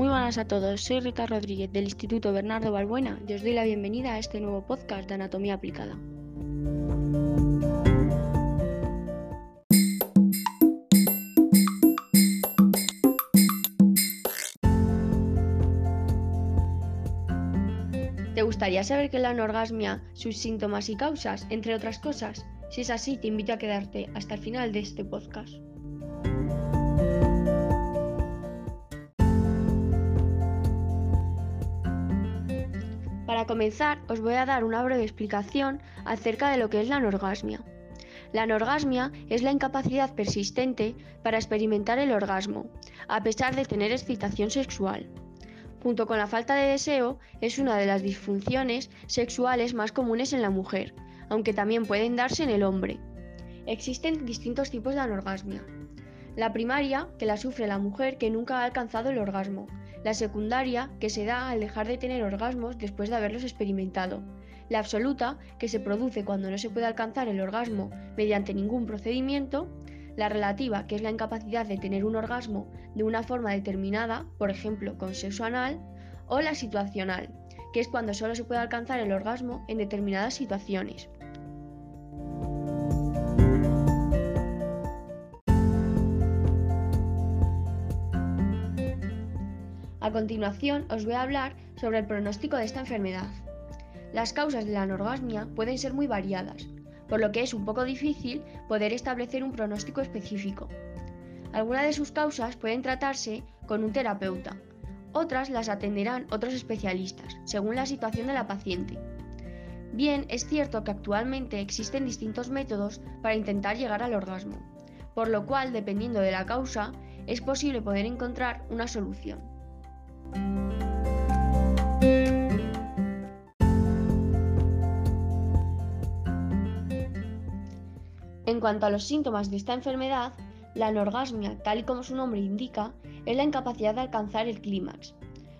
Muy buenas a todos, soy Rita Rodríguez del Instituto Bernardo Balbuena y os doy la bienvenida a este nuevo podcast de Anatomía Aplicada. ¿Te gustaría saber qué es la anorgasmia, sus síntomas y causas, entre otras cosas? Si es así, te invito a quedarte hasta el final de este podcast. Para comenzar, os voy a dar una breve explicación acerca de lo que es la anorgasmia. La anorgasmia es la incapacidad persistente para experimentar el orgasmo, a pesar de tener excitación sexual. Junto con la falta de deseo, es una de las disfunciones sexuales más comunes en la mujer, aunque también pueden darse en el hombre. Existen distintos tipos de anorgasmia. La primaria, que la sufre la mujer que nunca ha alcanzado el orgasmo, la secundaria, que se da al dejar de tener orgasmos después de haberlos experimentado, la absoluta, que se produce cuando no se puede alcanzar el orgasmo mediante ningún procedimiento, la relativa, que es la incapacidad de tener un orgasmo de una forma determinada, por ejemplo con sexo anal, o la situacional, que es cuando solo se puede alcanzar el orgasmo en determinadas situaciones. A continuación os voy a hablar sobre el pronóstico de esta enfermedad. Las causas de la anorgasmia pueden ser muy variadas, por lo que es un poco difícil poder establecer un pronóstico específico. Algunas de sus causas pueden tratarse con un terapeuta, otras las atenderán otros especialistas, según la situación de la paciente. Bien, es cierto que actualmente existen distintos métodos para intentar llegar al orgasmo, por lo cual, dependiendo de la causa, es posible poder encontrar una solución. En cuanto a los síntomas de esta enfermedad, la anorgasmia, tal y como su nombre indica, es la incapacidad de alcanzar el clímax.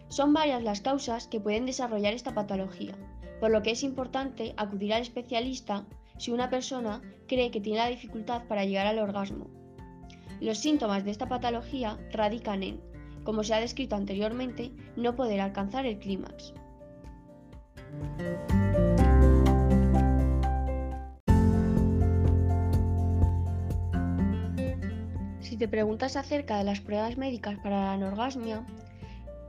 Son varias las causas que pueden desarrollar esta patología, por lo que es importante acudir al especialista si una persona cree que tiene la dificultad para llegar al orgasmo. Los síntomas de esta patología radican en como se ha descrito anteriormente, no poder alcanzar el clímax. Si te preguntas acerca de las pruebas médicas para la anorgasmia,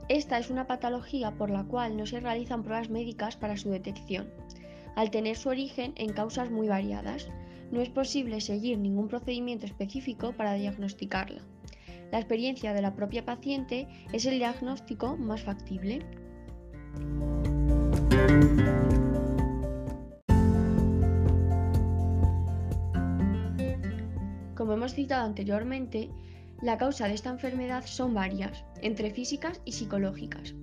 esta es una patología por la cual no se realizan pruebas médicas para su detección. Al tener su origen en causas muy variadas, no es posible seguir ningún procedimiento específico para diagnosticarla la experiencia de la propia paciente es el diagnóstico más factible. Como hemos citado anteriormente, la causa de esta enfermedad son varias, entre físicas y psicológicas.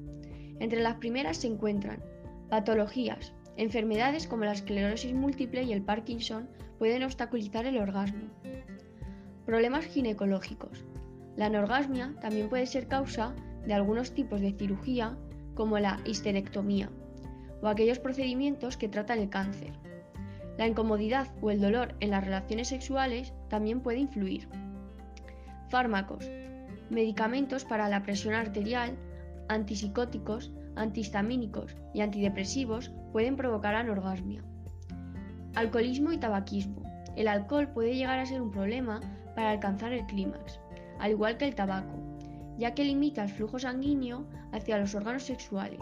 Entre las primeras se encuentran patologías, enfermedades como la esclerosis múltiple y el Parkinson pueden obstaculizar el orgasmo. Problemas ginecológicos, la anorgasmia también puede ser causa de algunos tipos de cirugía como la histerectomía o aquellos procedimientos que tratan el cáncer. La incomodidad o el dolor en las relaciones sexuales también puede influir. Fármacos. Medicamentos para la presión arterial, antipsicóticos, antihistamínicos y antidepresivos pueden provocar anorgasmia. Alcoholismo y tabaquismo. El alcohol puede llegar a ser un problema para alcanzar el clímax al igual que el tabaco, ya que limita el flujo sanguíneo hacia los órganos sexuales.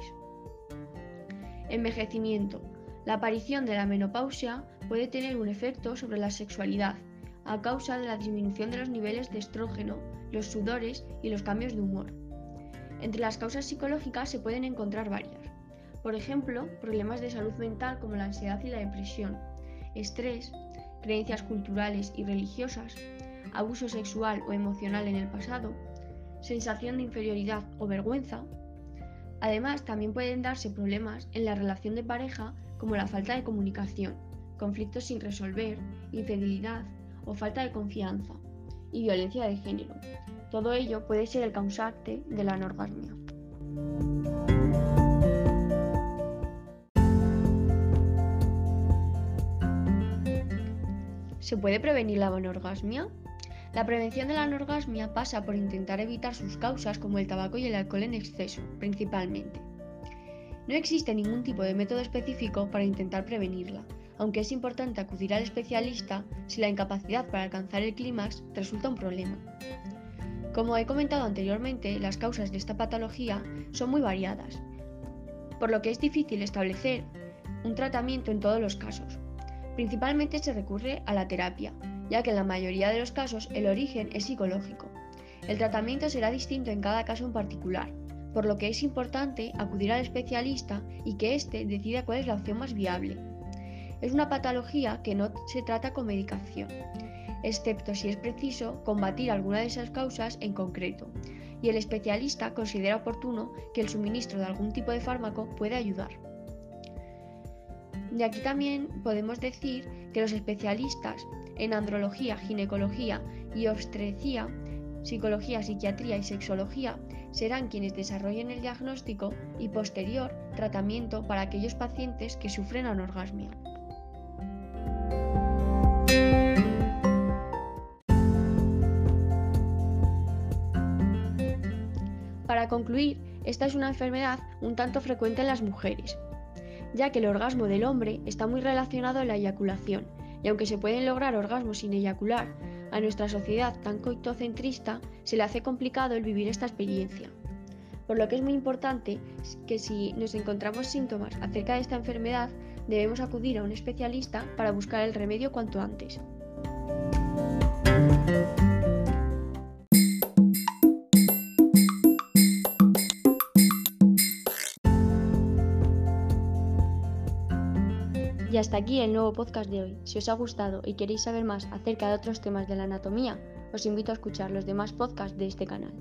Envejecimiento. La aparición de la menopausia puede tener un efecto sobre la sexualidad a causa de la disminución de los niveles de estrógeno, los sudores y los cambios de humor. Entre las causas psicológicas se pueden encontrar varias. Por ejemplo, problemas de salud mental como la ansiedad y la depresión, estrés, creencias culturales y religiosas, abuso sexual o emocional en el pasado, sensación de inferioridad o vergüenza. Además, también pueden darse problemas en la relación de pareja como la falta de comunicación, conflictos sin resolver, infidelidad o falta de confianza y violencia de género. Todo ello puede ser el causante de la anorgasmia. ¿Se puede prevenir la anorgasmia? La prevención de la anorgasmia pasa por intentar evitar sus causas como el tabaco y el alcohol en exceso, principalmente. No existe ningún tipo de método específico para intentar prevenirla, aunque es importante acudir al especialista si la incapacidad para alcanzar el clímax resulta un problema. Como he comentado anteriormente, las causas de esta patología son muy variadas, por lo que es difícil establecer un tratamiento en todos los casos. Principalmente se recurre a la terapia, ya que en la mayoría de los casos el origen es psicológico. El tratamiento será distinto en cada caso en particular, por lo que es importante acudir al especialista y que éste decida cuál es la opción más viable. Es una patología que no se trata con medicación, excepto si es preciso combatir alguna de esas causas en concreto, y el especialista considera oportuno que el suministro de algún tipo de fármaco puede ayudar. De aquí también podemos decir que los especialistas en andrología, ginecología y obstetría, psicología, psiquiatría y sexología serán quienes desarrollen el diagnóstico y posterior tratamiento para aquellos pacientes que sufren anorgasmia. Para concluir, esta es una enfermedad un tanto frecuente en las mujeres, ya que el orgasmo del hombre está muy relacionado a la eyaculación, y aunque se pueden lograr orgasmos sin eyacular, a nuestra sociedad tan coitocentrista se le hace complicado el vivir esta experiencia. Por lo que es muy importante que si nos encontramos síntomas acerca de esta enfermedad, debemos acudir a un especialista para buscar el remedio cuanto antes. Y hasta aquí el nuevo podcast de hoy. Si os ha gustado y queréis saber más acerca de otros temas de la anatomía, os invito a escuchar los demás podcasts de este canal.